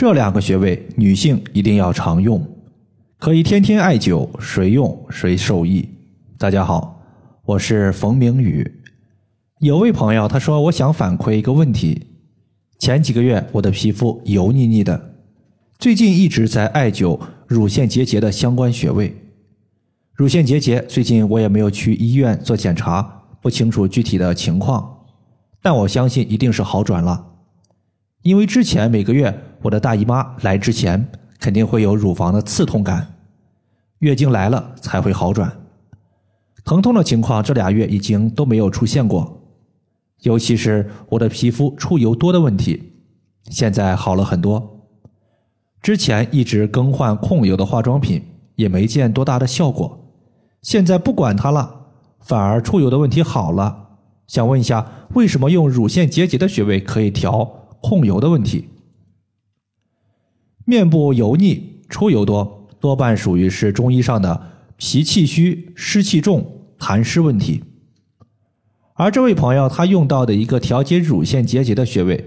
这两个穴位女性一定要常用，可以天天艾灸，谁用谁受益。大家好，我是冯明宇。有位朋友他说，我想反馈一个问题：前几个月我的皮肤油腻腻的，最近一直在艾灸乳腺结节的相关穴位。乳腺结节最近我也没有去医院做检查，不清楚具体的情况，但我相信一定是好转了，因为之前每个月。我的大姨妈来之前肯定会有乳房的刺痛感，月经来了才会好转。疼痛的情况这俩月已经都没有出现过，尤其是我的皮肤出油多的问题，现在好了很多。之前一直更换控油的化妆品，也没见多大的效果，现在不管它了，反而出油的问题好了。想问一下，为什么用乳腺结节的穴位可以调控油的问题？面部油腻、出油多，多半属于是中医上的脾气虚、湿气重、痰湿问题。而这位朋友他用到的一个调节乳腺结节的穴位，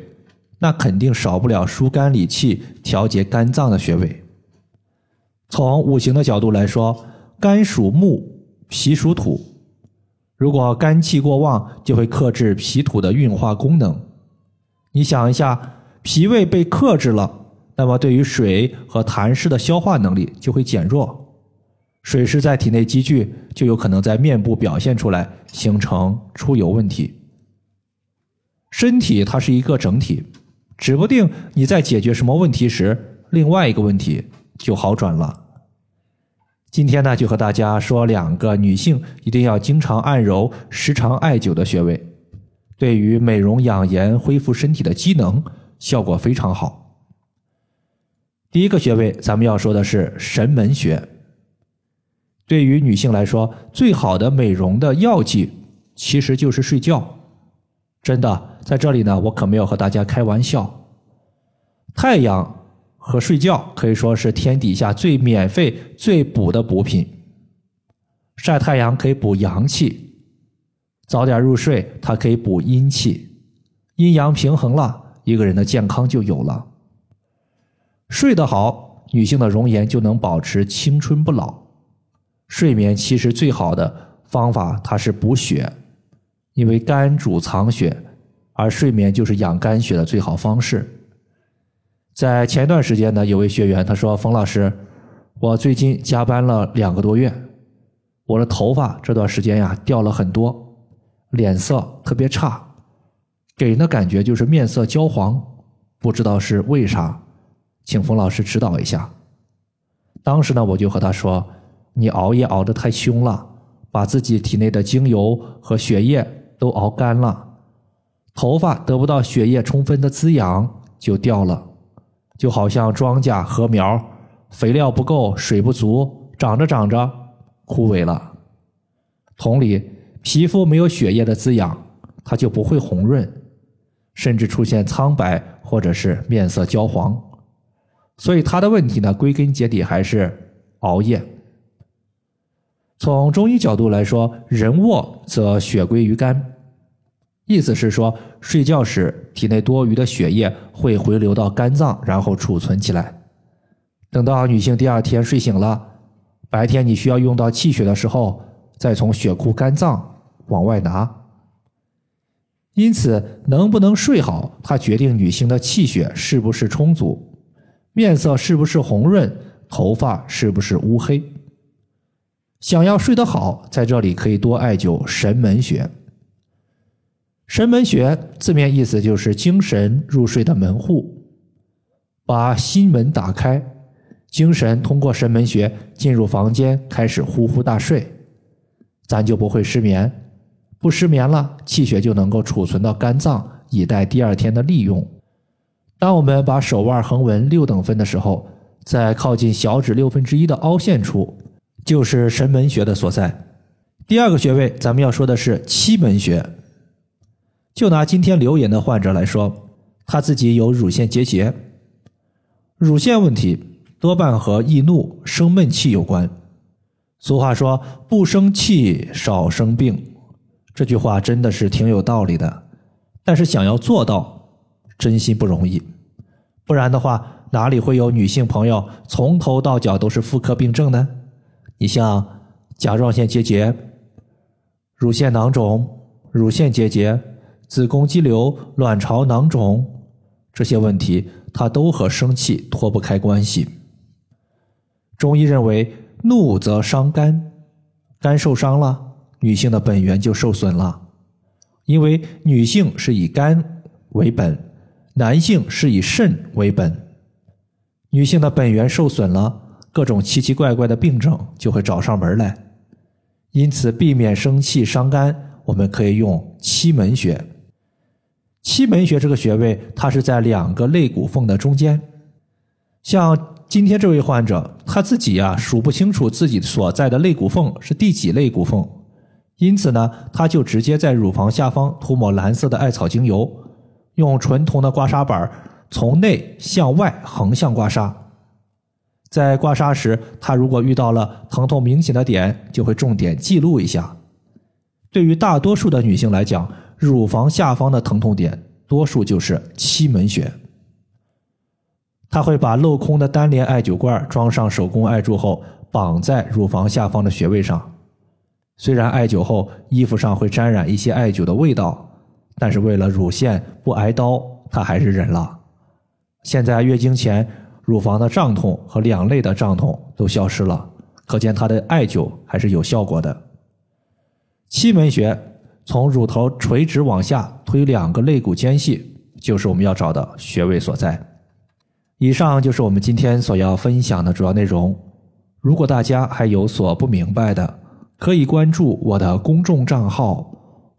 那肯定少不了疏肝理气、调节肝脏的穴位。从五行的角度来说，肝属木，脾属土。如果肝气过旺，就会克制脾土的运化功能。你想一下，脾胃被克制了。那么，对于水和痰湿的消化能力就会减弱，水湿在体内积聚，就有可能在面部表现出来，形成出油问题。身体它是一个整体，指不定你在解决什么问题时，另外一个问题就好转了。今天呢，就和大家说两个女性一定要经常按揉、时常艾灸的穴位，对于美容养颜、恢复身体的机能，效果非常好。第一个穴位，咱们要说的是神门穴。对于女性来说，最好的美容的药剂其实就是睡觉。真的，在这里呢，我可没有和大家开玩笑。太阳和睡觉可以说是天底下最免费、最补的补品。晒太阳可以补阳气，早点入睡，它可以补阴气，阴阳平衡了，一个人的健康就有了。睡得好，女性的容颜就能保持青春不老。睡眠其实最好的方法，它是补血，因为肝主藏血，而睡眠就是养肝血的最好方式。在前段时间呢，有位学员他说：“冯老师，我最近加班了两个多月，我的头发这段时间呀掉了很多，脸色特别差，给人的感觉就是面色焦黄，不知道是为啥。”请冯老师指导一下。当时呢，我就和他说：“你熬夜熬得太凶了，把自己体内的精油和血液都熬干了，头发得不到血液充分的滋养就掉了，就好像庄稼禾苗，肥料不够，水不足，长着长着枯萎了。同理，皮肤没有血液的滋养，它就不会红润，甚至出现苍白或者是面色焦黄。”所以他的问题呢，归根结底还是熬夜。从中医角度来说，人卧则血归于肝，意思是说，睡觉时体内多余的血液会回流到肝脏，然后储存起来。等到女性第二天睡醒了，白天你需要用到气血的时候，再从血库肝脏往外拿。因此，能不能睡好，它决定女性的气血是不是充足。面色是不是红润？头发是不是乌黑？想要睡得好，在这里可以多艾灸神门穴。神门穴字面意思就是精神入睡的门户，把心门打开，精神通过神门穴进入房间，开始呼呼大睡，咱就不会失眠。不失眠了，气血就能够储存到肝脏，以待第二天的利用。当我们把手腕横纹六等分的时候，在靠近小指六分之一的凹陷处，就是神门穴的所在。第二个穴位，咱们要说的是七门穴。就拿今天留言的患者来说，他自己有乳腺结节，乳腺问题多半和易怒、生闷气有关。俗话说“不生气，少生病”，这句话真的是挺有道理的。但是想要做到，真心不容易。不然的话，哪里会有女性朋友从头到脚都是妇科病症呢？你像甲状腺结节、乳腺囊肿、乳腺结节、子宫肌瘤、卵巢囊肿这些问题，它都和生气脱不开关系。中医认为，怒则伤肝，肝受伤了，女性的本源就受损了。因为女性是以肝为本，男性是以肾为本。女性的本源受损了，各种奇奇怪怪的病症就会找上门来。因此，避免生气伤肝，我们可以用期门穴。期门穴这个穴位，它是在两个肋骨缝的中间。像今天这位患者，他自己呀数不清楚自己所在的肋骨缝是第几肋骨缝，因此呢，他就直接在乳房下方涂抹蓝色的艾草精油，用纯铜的刮痧板从内向外横向刮痧。在刮痧时，他如果遇到了疼痛明显的点，就会重点记录一下。对于大多数的女性来讲，乳房下方的疼痛点多数就是期门穴。他会把镂空的单联艾灸罐装上手工艾柱后，绑在乳房下方的穴位上。虽然艾灸后衣服上会沾染一些艾灸的味道，但是为了乳腺不挨刀，他还是忍了。现在月经前乳房的胀痛和两肋的胀痛都消失了，可见他的艾灸还是有效果的。七门穴从乳头垂直往下推两个肋骨间隙，就是我们要找的穴位所在。以上就是我们今天所要分享的主要内容。如果大家还有所不明白的，可以关注我的公众账号“